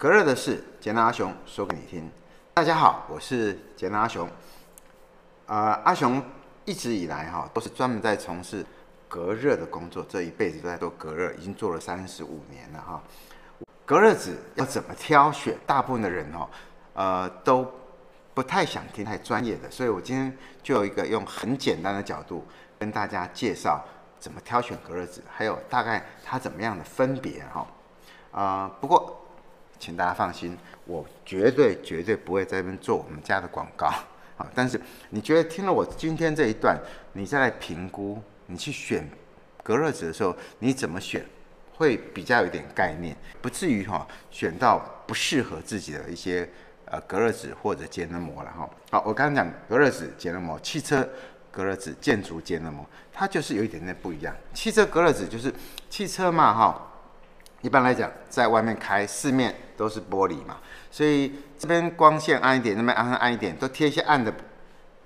隔热的事，简单阿雄说给你听。大家好，我是简单阿雄。呃，阿雄一直以来哈都是专门在从事隔热的工作，这一辈子都在做隔热，已经做了三十五年了哈。隔热纸要怎么挑选？大部分的人哈，呃，都不太想听太专业的，所以我今天就有一个用很简单的角度跟大家介绍怎么挑选隔热纸，还有大概它怎么样的分别哈。啊、呃，不过。请大家放心，我绝对绝对不会在这边做我们家的广告 啊！但是你觉得听了我今天这一段，你再来评估，你去选隔热纸的时候，你怎么选会比较有点概念，不至于哈选到不适合自己的一些呃隔热纸或者节能膜了哈。好，我刚刚讲隔热纸、节能膜、汽车隔热纸、建筑节能膜，它就是有一点点不一样。汽车隔热纸就是汽车嘛哈。一般来讲，在外面开，四面都是玻璃嘛，所以这边光线暗一点，那边暗暗一点，都贴一些暗的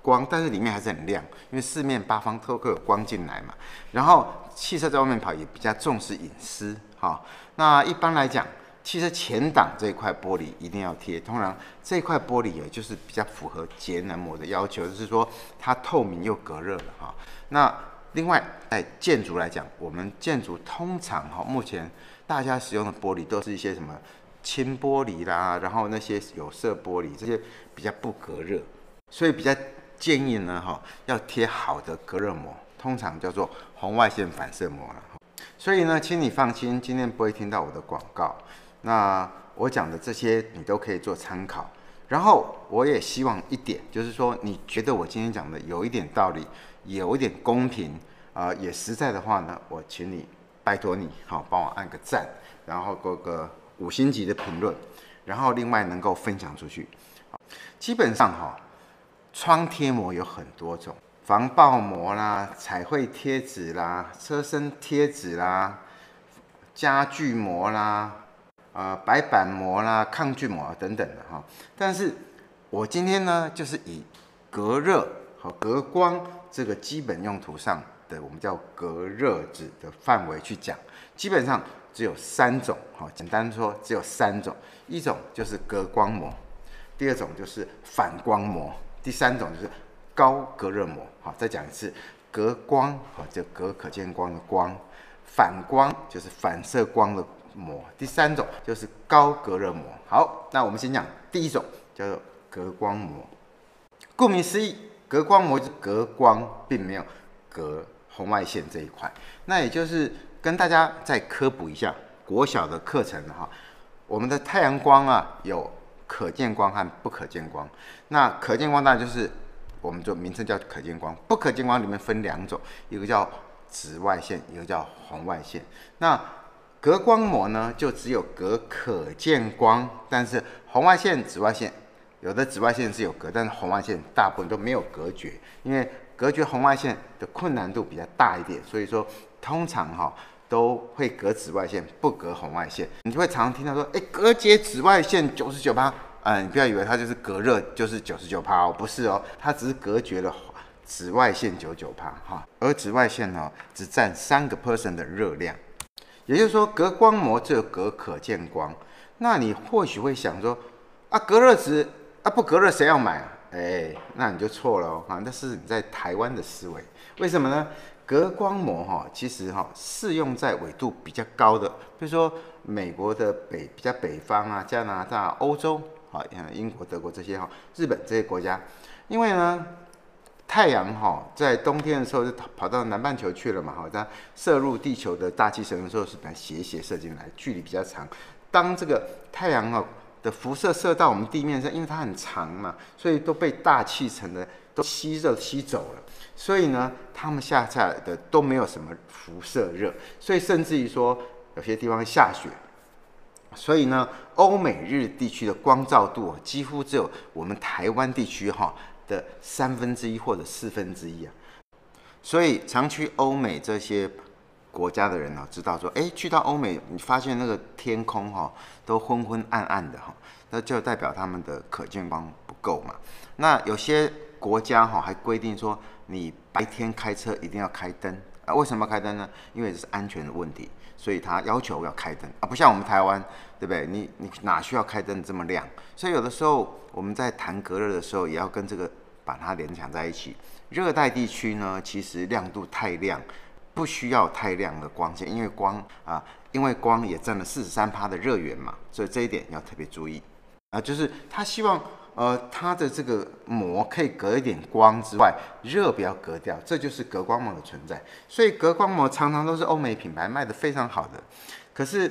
光，但是里面还是很亮，因为四面八方都会有光进来嘛。然后汽车在外面跑也比较重视隐私，哈。那一般来讲，汽车前挡这一块玻璃一定要贴，通常这块玻璃也就是比较符合节能膜的要求，就是说它透明又隔热了哈。那另外在建筑来讲，我们建筑通常哈目前。大家使用的玻璃都是一些什么轻玻璃啦，然后那些有色玻璃这些比较不隔热，所以比较建议呢哈要贴好的隔热膜，通常叫做红外线反射膜了。所以呢，请你放心，今天不会听到我的广告。那我讲的这些你都可以做参考。然后我也希望一点，就是说你觉得我今天讲的有一点道理，有一点公平啊、也实在的话呢，我请你。拜托你，好，帮我按个赞，然后给个五星级的评论，然后另外能够分享出去。基本上哈，窗贴膜有很多种，防爆膜啦、彩绘贴纸啦、车身贴纸啦、家具膜啦、呃白板膜啦、抗菌膜等等的哈。但是我今天呢，就是以隔热和隔光这个基本用途上。的我们叫隔热纸的范围去讲，基本上只有三种，哈，简单说只有三种，一种就是隔光膜，第二种就是反光膜，第三种就是高隔热膜，好，再讲一次，隔光，哈，就隔可见光的光，反光就是反射光的膜，第三种就是高隔热膜。好，那我们先讲第一种，叫做隔光膜，顾名思义，隔光膜隔光，并没有隔。红外线这一块，那也就是跟大家再科普一下国小的课程哈。我们的太阳光啊，有可见光和不可见光。那可见光当然就是我们就名称叫可见光，不可见光里面分两种，一个叫紫外线，一个叫红外线。那隔光膜呢，就只有隔可见光，但是红外线、紫外线有的紫外线是有隔，但是红外线大部分都没有隔绝，因为。隔绝红外线的困难度比较大一点，所以说通常哈都会隔紫外线，不隔红外线。你就会常听到说，哎，隔绝紫外线九十九趴，嗯，你不要以为它就是隔热就是九十九趴哦，不是哦，它只是隔绝了紫外线九九趴哈，而紫外线呢只占三个 percent 的热量，也就是说隔光膜只有隔可见光。那你或许会想说，啊，隔热纸啊不隔热谁要买啊？哎，那你就错了哦，那是你在台湾的思维。为什么呢？隔光膜哈，其实哈适用在纬度比较高的，比如说美国的北比较北方啊，加拿大、欧洲啊，英国、德国这些哈，日本这些国家，因为呢，太阳哈在冬天的时候就跑到南半球去了嘛，哈，它射入地球的大气层的时候是把斜斜射进来，距离比较长。当这个太阳哈。的辐射射到我们地面上，因为它很长嘛，所以都被大气层的都吸热吸走了。所以呢，它们下下来的都没有什么辐射热，所以甚至于说有些地方下雪。所以呢，欧美日地区的光照度几乎只有我们台湾地区哈的三分之一或者四分之一啊。所以常去欧美这些。国家的人呢，知道说，哎，去到欧美，你发现那个天空哈都昏昏暗暗的哈，那就代表他们的可见光不够嘛。那有些国家哈还规定说，你白天开车一定要开灯啊，为什么要开灯呢？因为这是安全的问题，所以他要求要开灯啊，不像我们台湾，对不对？你你哪需要开灯这么亮？所以有的时候我们在谈隔热的时候，也要跟这个把它联想在一起。热带地区呢，其实亮度太亮，不需要太亮的光线，因为光啊，因为光也占了四十三趴的热源嘛，所以这一点要特别注意啊，就是他希望。呃，它的这个膜可以隔一点光之外，热不要隔掉，这就是隔光膜的存在。所以隔光膜常常都是欧美品牌卖得非常好的。可是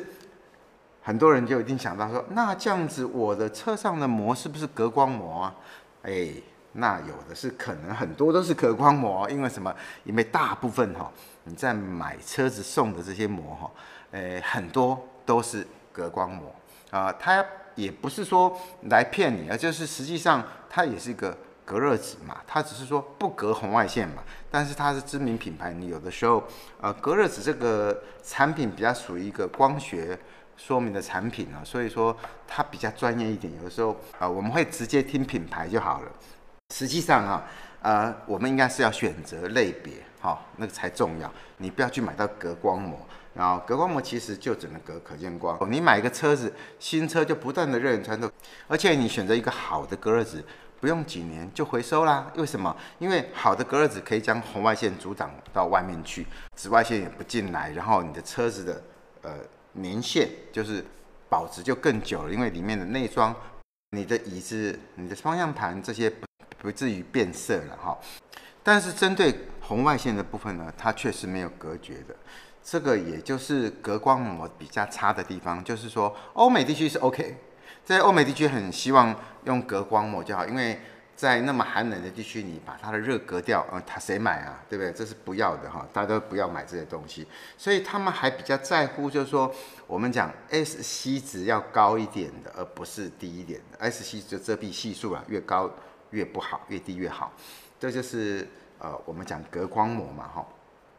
很多人就一定想到说，那这样子我的车上的膜是不是隔光膜啊？哎，那有的是可能很多都是隔光膜，因为什么？因为大部分哈，你在买车子送的这些膜哈，哎，很多都是隔光膜啊，它。也不是说来骗你，而就是实际上它也是一个隔热纸嘛，它只是说不隔红外线嘛。但是它是知名品牌，你有的时候呃隔热纸这个产品比较属于一个光学说明的产品啊，所以说它比较专业一点。有的时候啊、我们会直接听品牌就好了。实际上啊呃我们应该是要选择类别，好、哦、那个才重要。你不要去买到隔光膜。然后隔光膜其实就只能隔可见光。你买一个车子，新车就不断的热源穿透，而且你选择一个好的隔热纸，不用几年就回收啦。为什么？因为好的隔热纸可以将红外线阻挡到外面去，紫外线也不进来，然后你的车子的呃年限就是保值就更久了，因为里面的内装、你的椅子、你的方向盘这些不至于变色了哈。但是针对红外线的部分呢，它确实没有隔绝的。这个也就是隔光膜比较差的地方，就是说欧美地区是 OK，在欧美地区很希望用隔光膜就好，因为在那么寒冷的地区，你把它的热隔掉，呃，它谁买啊？对不对？这是不要的哈，大家都不要买这些东西，所以他们还比较在乎，就是说我们讲 SC 值要高一点的，而不是低一点的。SC 就遮蔽系数啊，越高越不好，越低越好。这就是呃我们讲隔光膜嘛，哈。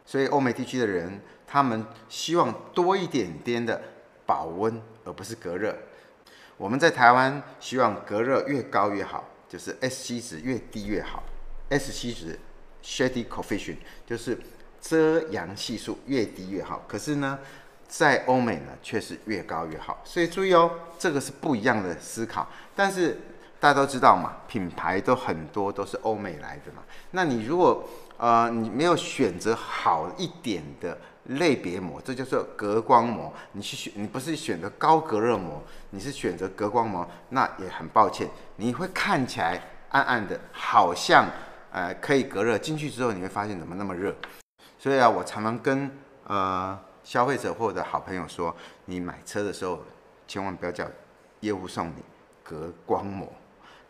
所以欧美地区的人，他们希望多一点点的保温，而不是隔热。我们在台湾希望隔热越高越好，就是 SC 值越低越好。SC 值 Shady Coefficient 就是遮阳系数越低越好。可是呢，在欧美呢却是越高越好。所以注意哦，这个是不一样的思考。但是大家都知道嘛，品牌都很多都是欧美来的嘛。那你如果呃，你没有选择好一点的类别膜，这就是隔光膜。你去选，你不是选择高隔热膜，你是选择隔光膜，那也很抱歉，你会看起来暗暗的，好像呃可以隔热，进去之后你会发现怎么那么热。所以啊，我常常跟呃消费者或者好朋友说，你买车的时候千万不要叫业务送你隔光膜，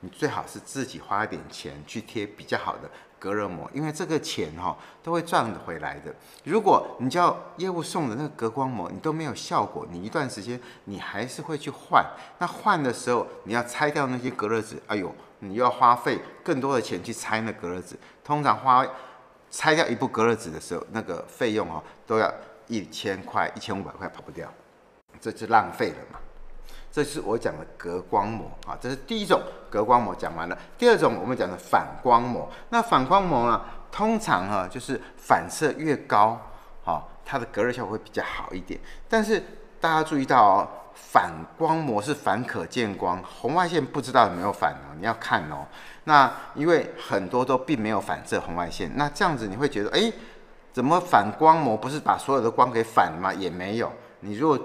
你最好是自己花一点钱去贴比较好的。隔热膜，因为这个钱哈、都会赚回来的。如果你叫业务送的那个隔光膜，你都没有效果，你一段时间你还是会去换。那换的时候你要拆掉那些隔热纸，哎呦，你又要花费更多的钱去拆那隔热纸。通常花拆掉一部隔热纸的时候，那个费用哦都要一千块、一千五百块跑不掉，这就浪费了嘛。这是我讲的隔光膜啊，这是第一种隔光膜讲完了。第二种我们讲的反光膜，那反光膜呢，通常哈就是反射越高，哈，它的隔热效果会比较好一点。但是大家注意到哦，反光膜是反可见光，红外线不知道有没有反哦，你要看哦。那因为很多都并没有反射红外线，那这样子你会觉得，哎，怎么反光膜不是把所有的光给反了吗？也没有，你如果。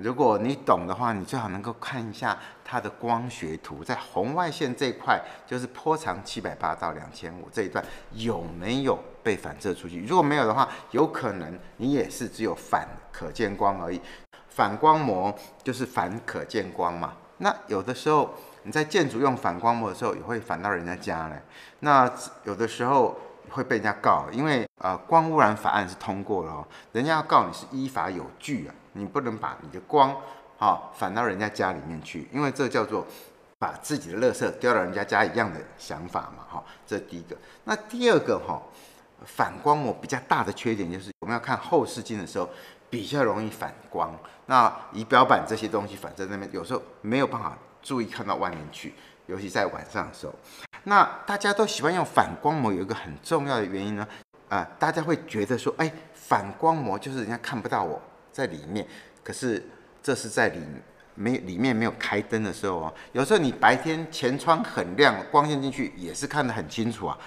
如果你懂的话，你最好能够看一下它的光学图，在红外线这块，就是波长七百八到两千五这一段有没有被反射出去？如果没有的话，有可能你也是只有反可见光而已。反光膜就是反可见光嘛。那有的时候你在建筑用反光膜的时候，也会反到人家家嘞。那有的时候会被人家告，因为呃光污染法案是通过了哦，人家要告你是依法有据啊。你不能把你的光，哈，反到人家家里面去，因为这叫做把自己的垃圾丢到人家家一样的想法嘛，哈，这第一个。那第二个哈，反光膜比较大的缺点就是我们要看后视镜的时候比较容易反光。那仪表板这些东西反在那边，有时候没有办法注意看到外面去，尤其在晚上的时候。那大家都喜欢用反光膜，有一个很重要的原因呢，啊、大家会觉得说，哎，反光膜就是人家看不到我在里面，可是这是在里没里面没有开灯的时候哦。有时候你白天前窗很亮，光线进去也是看得很清楚啊。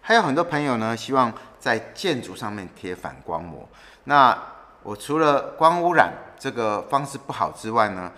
还有很多朋友呢，希望在建筑上面贴反光膜。那我除了光污染这个方式不好之外呢，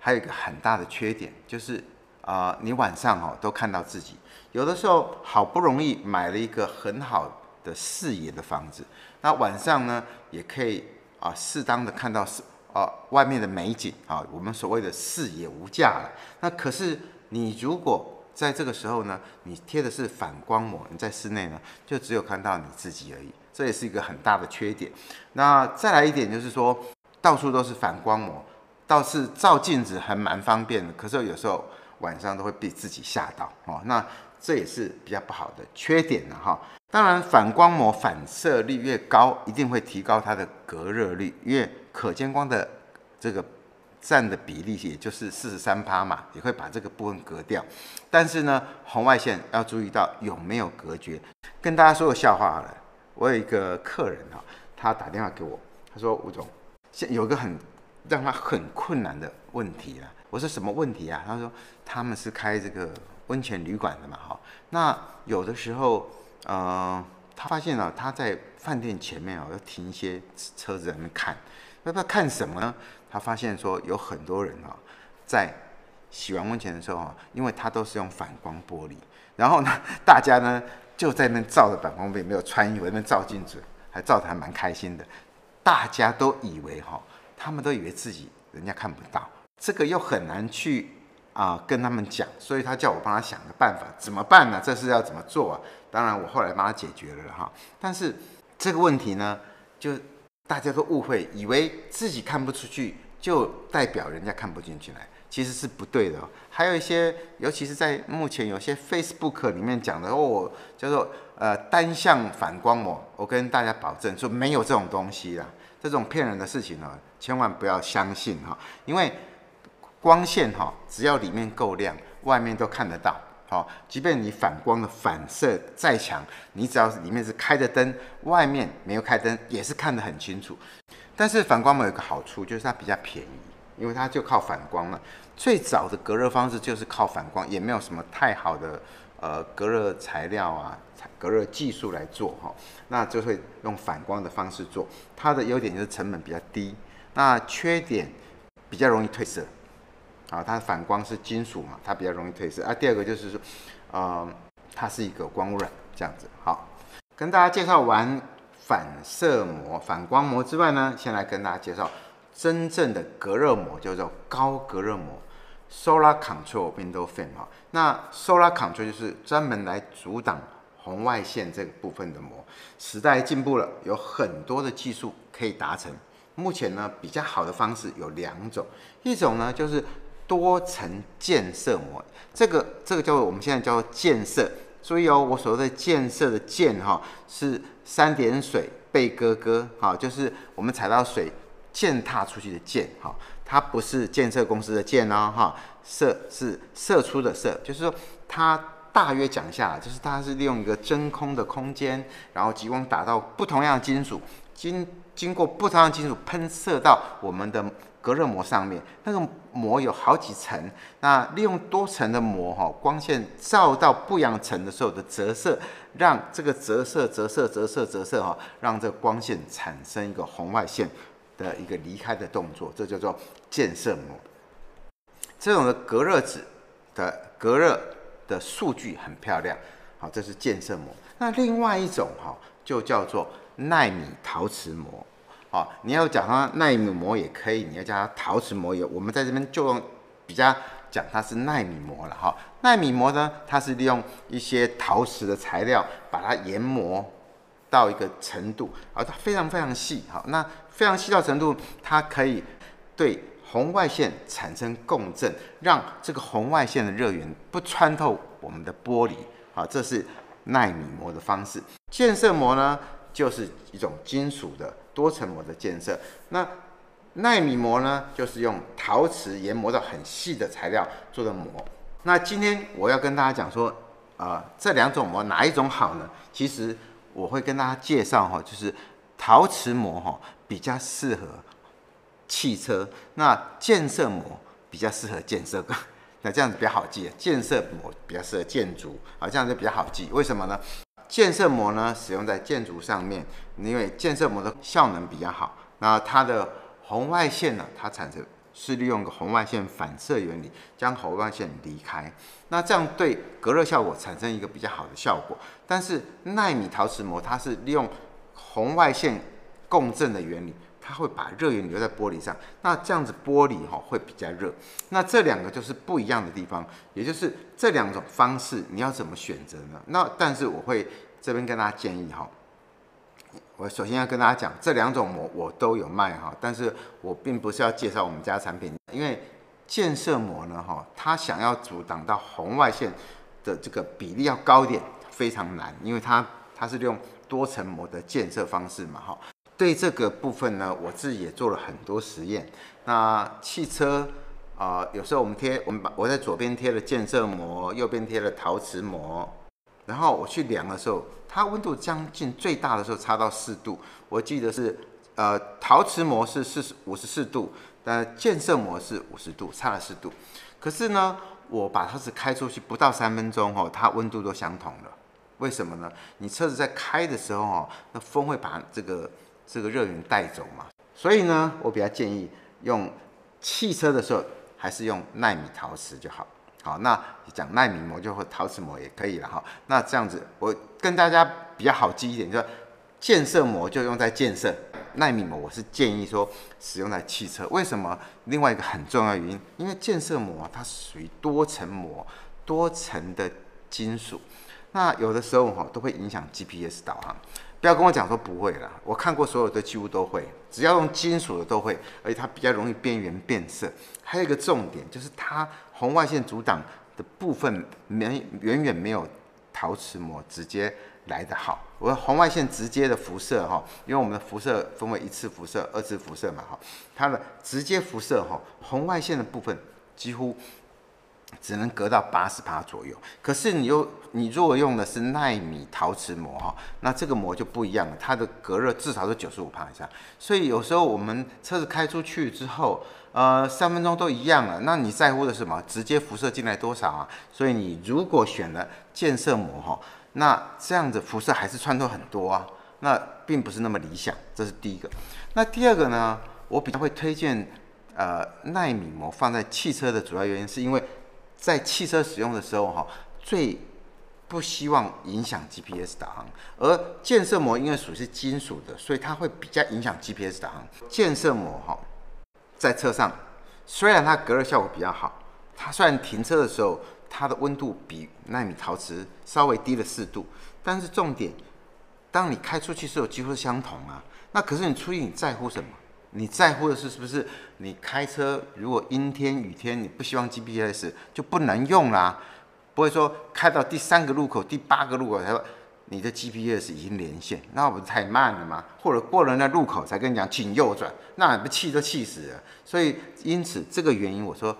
还有一个很大的缺点，就是啊、你晚上哦都看到自己。有的时候好不容易买了一个很好的视野的房子，那晚上呢也可以啊适当的看到是啊外面的美景啊，我们所谓的视野无价了。那可是你如果在这个时候呢，你贴的是反光膜，你在室内呢就只有看到你自己而已，这也是一个很大的缺点。那再来一点就是说，到处都是反光膜，倒是照镜子还蛮方便的，可是有时候晚上都会被自己吓到哦。那这也是比较不好的缺点了哈。当然，反光膜反射率越高，一定会提高它的隔热率，因为可见光的这个占的比例也就是四十三趴嘛，也会把这个部分隔掉。但是呢，红外线要注意到有没有隔绝。跟大家说个笑话好了，我有一个客人哈，他打电话给我，他说吴总，现有个很让他很困难的问题啊。我说什么问题啊？他说他们是开这个。温泉旅馆的嘛，哈，那有的时候，呃，他发现了他在饭店前面哦，要停一些车子在那看，那他看什么呢？他发现说有很多人啊，在洗完温泉的时候啊，因为他都是用反光玻璃，然后呢，大家呢就在那照着反光玻璃，没有穿衣服，那照镜子，还照的还蛮开心的，大家都以为哈，他们都以为自己人家看不到，这个又很难去。啊，跟他们讲，所以他叫我帮他想个办法，怎么办呢？这是要怎么做啊？当然，我后来帮他解决了哈。但是这个问题呢，就大家都误会，以为自己看不出去，就代表人家看不进去来，其实是不对的。还有一些，尤其是在目前有些 Facebook 里面讲的哦，叫做呃单向反光膜，我跟大家保证说没有这种东西啦，这种骗人的事情呢，千万不要相信哈，因为。光线哈，只要里面够亮，外面都看得到。好，即便你反光的反射再强，你只要是里面是开着灯，外面没有开灯，也是看得很清楚。但是反光膜有个好处，就是它比较便宜，因为它就靠反光了。最早的隔热方式就是靠反光，也没有什么太好的呃隔热材料啊、隔热技术来做哈，那就会用反光的方式做。它的优点就是成本比较低，那缺点比较容易褪色。啊，它的反光是金属嘛，它比较容易褪色。啊，第二个就是说，呃，它是一个光污染这样子。好，跟大家介绍完反射膜、反光膜之外呢，先来跟大家介绍真正的隔热膜，叫做高隔热膜 （Solar Control Window Film） 哈。那 Solar Control 就是专门来阻挡红外线这个部分的膜。时代进步了，有很多的技术可以达成。目前呢，比较好的方式有两种，一种呢就是。多层建设膜，这个这个叫做我们现在叫做渐色。注意哦，我所谓的建设的建哈，是三点水贝哥哥哈，就是我们踩到水践踏出去的践哈，它不是建设公司的建哦哈，射是射出的射，就是说它大约讲一下，就是它是利用一个真空的空间，然后激光打到不同样的金属，经经过不同样的金属喷射到我们的。隔热膜上面那个膜有好几层，那利用多层的膜哈，光线照到不一样层的时候的折射，让这个折射、折射、折射、折射哈，让这光线产生一个红外线的一个离开的动作，这叫做渐色膜。这种的隔热纸的隔热的数据很漂亮，好，这是渐色膜。那另外一种哈，就叫做纳米陶瓷膜。哦，你要讲它奈米膜也可以，你要叫它陶瓷膜也，我们在这边就用比较讲它是奈米膜了哈。奈米膜呢，它是利用一些陶瓷的材料把它研磨到一个程度，而它非常非常细，好，那非常细到程度，它可以对红外线产生共振，让这个红外线的热源不穿透我们的玻璃，好，这是纳米膜的方式。建设膜呢，就是一种金属的。多层膜的建设，那奈米膜呢，就是用陶瓷研磨到很细的材料做的膜。那今天我要跟大家讲说，啊、呃，这两种膜哪一种好呢？其实我会跟大家介绍哈，就是陶瓷膜哈比较适合汽车，那建设膜比较适合建设，那这样子比较好记。建设膜比较适合建筑，啊，这样子比较好记。为什么呢？建设膜呢使用在建筑上面，因为建设膜的效能比较好，那它的红外线呢，它产生。是利用个红外线反射原理，将红外线离开，那这样对隔热效果产生一个比较好的效果。但是纳米陶瓷膜它是利用红外线共振的原理，它会把热源留在玻璃上，那这样子玻璃哈会比较热。那这两个就是不一样的地方，也就是这两种方式你要怎么选择呢？那但是我会这边跟大家建议哈。我首先要跟大家讲，这两种膜我都有卖哈，但是我并不是要介绍我们家产品，因为建设膜呢哈，它想要阻挡到红外线的这个比例要高一点，非常难，因为它它是用多层膜的建设方式嘛哈。对这个部分呢，我自己也做了很多实验。那汽车啊、有时候我们贴，我们把我在左边贴了建设膜，右边贴了陶瓷膜。然后我去量的时候，它温度将近最大的时候差到四度。我记得是，呃，陶瓷膜是四十五十四度，但建设膜是五十度，差了四度。可是呢，我把车子开出去不到三分钟哦，它温度都相同了。为什么呢？你车子在开的时候哦，那风会把这个这个热源带走嘛。所以呢，我比较建议用汽车的时候，还是用纳米陶瓷就好。好，那讲纳米膜就或陶瓷膜也可以了哈。那这样子，我跟大家比较好记一点，就是建设膜就用在建设，纳米膜我是建议说使用在汽车。为什么？另外一个很重要的原因，因为建设膜它属于多层膜、多层的金属，那有的时候哈都会影响 GPS 导航。不要跟我讲说不会啦，我看过所有的几乎都会，只要用金属的都会，而且它比较容易边缘变色。还有一个重点就是它红外线阻挡的部分远远远没有陶瓷膜直接来得好。我说红外线直接的辐射哈，因为我们的辐射分为一次辐射、二次辐射嘛哈，它的直接辐射哈，红外线的部分几乎。只能隔到八十帕左右，可是你又你如果用的是奈米陶瓷膜哈，那这个膜就不一样了，它的隔热至少是九十五帕以上。所以有时候我们车子开出去之后，呃，三分钟都一样了，那你在乎的是什么？直接辐射进来多少啊？所以你如果选了建设膜哈，那这样子辐射还是穿透很多啊，那并不是那么理想。这是第一个。那第二个呢？我比较会推荐呃奈米膜放在汽车的主要原因是因为。在汽车使用的时候，哈，最不希望影响 GPS 导航。而建设膜因为属于是金属的，所以它会比较影响 GPS 导航。建设膜哈，在车上虽然它隔热效果比较好，它虽然停车的时候它的温度比纳米陶瓷稍微低了四度，但是重点，当你开出去的时候几乎相同啊。那可是你出去你在乎什么？你在乎的是是不是你开车如果阴天雨天你不希望 GPS 就不能用啦？不会说开到第三个路口、第八个路口才说你的 GPS 已经连线，那不是太慢了吗？或者过了那路口才跟你讲请右转，那你不气都气死了。所以因此这个原因，我说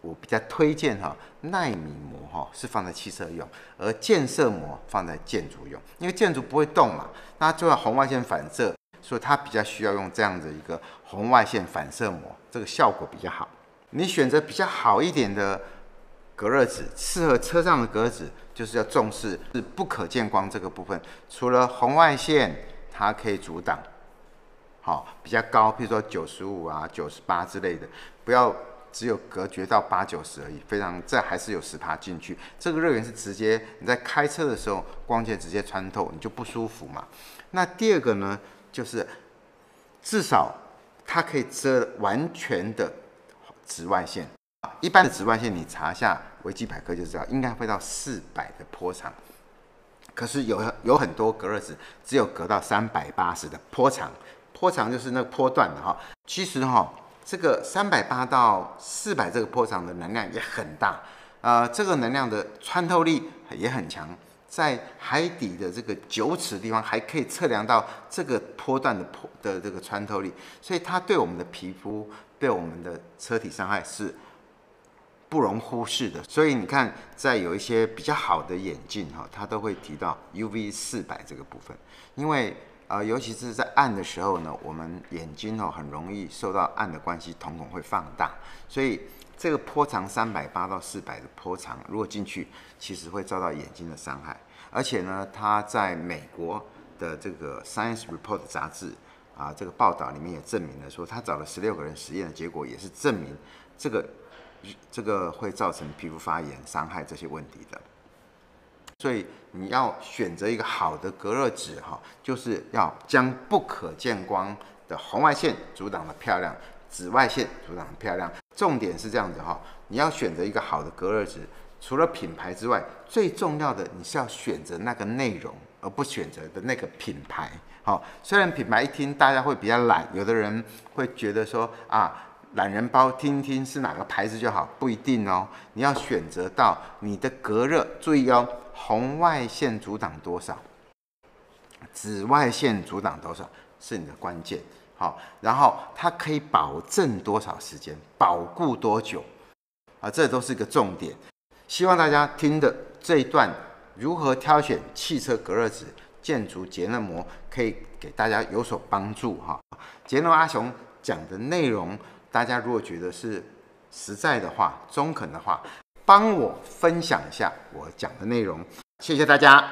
我比较推荐哈耐米膜哈是放在汽车用，而建设膜放在建筑用，因为建筑不会动嘛，那就要红外线反射。所以它比较需要用这样的一个红外线反射膜，这个效果比较好。你选择比较好一点的隔热纸，适合车上的隔热纸，就是要重视是不可见光这个部分。除了红外线，它可以阻挡，好比较高，譬如说九十五啊、九十八之类的，不要只有隔绝到八九十而已，非常这还是有十趴进去。这个热源是直接你在开车的时候，光线直接穿透，你就不舒服嘛。那第二个呢？就是至少它可以遮完全的紫外线，一般的紫外线你查一下维基百科就知道，应该会到四百的波长。可是有有很多隔热纸只有隔到三百八十的波长，波长就是那个波段的哈。其实哈，这个三百八到四百这个波长的能量也很大，呃，这个能量的穿透力也很强。在海底的这个九尺地方，还可以测量到这个波段的坡的这个穿透力，所以它对我们的皮肤、对我们的车体伤害是不容忽视的。所以你看，在有一些比较好的眼镜哈，它都会提到 UV 四百这个部分，因为呃，尤其是在暗的时候呢，我们眼睛哦很容易受到暗的关系，瞳孔会放大，所以这个波长三百八到四百的波长，如果进去，其实会遭到眼睛的伤害。而且呢，它在美国的这个 Science Report 杂志啊，这个报道里面也证明了说，他找了十六个人实验的结果，也是证明这个这个会造成皮肤发炎、伤害这些问题的。所以你要选择一个好的隔热纸哈，就是要将不可见光的红外线阻挡得漂亮，紫外线阻挡得漂亮。重点是这样子哈，你要选择一个好的隔热纸，除了品牌之外，最重要的你是要选择那个内容，而不选择的那个品牌。好，虽然品牌一听大家会比较懒，有的人会觉得说啊。懒人包听听是哪个牌子就好，不一定哦。你要选择到你的隔热，注意哦，红外线阻挡多少，紫外线阻挡多少是你的关键。好，然后它可以保证多少时间，保固多久啊？这都是一个重点。希望大家听的这一段如何挑选汽车隔热纸、建筑节能膜，可以给大家有所帮助哈。节能阿雄讲的内容。大家如果觉得是实在的话、中肯的话，帮我分享一下我讲的内容，谢谢大家。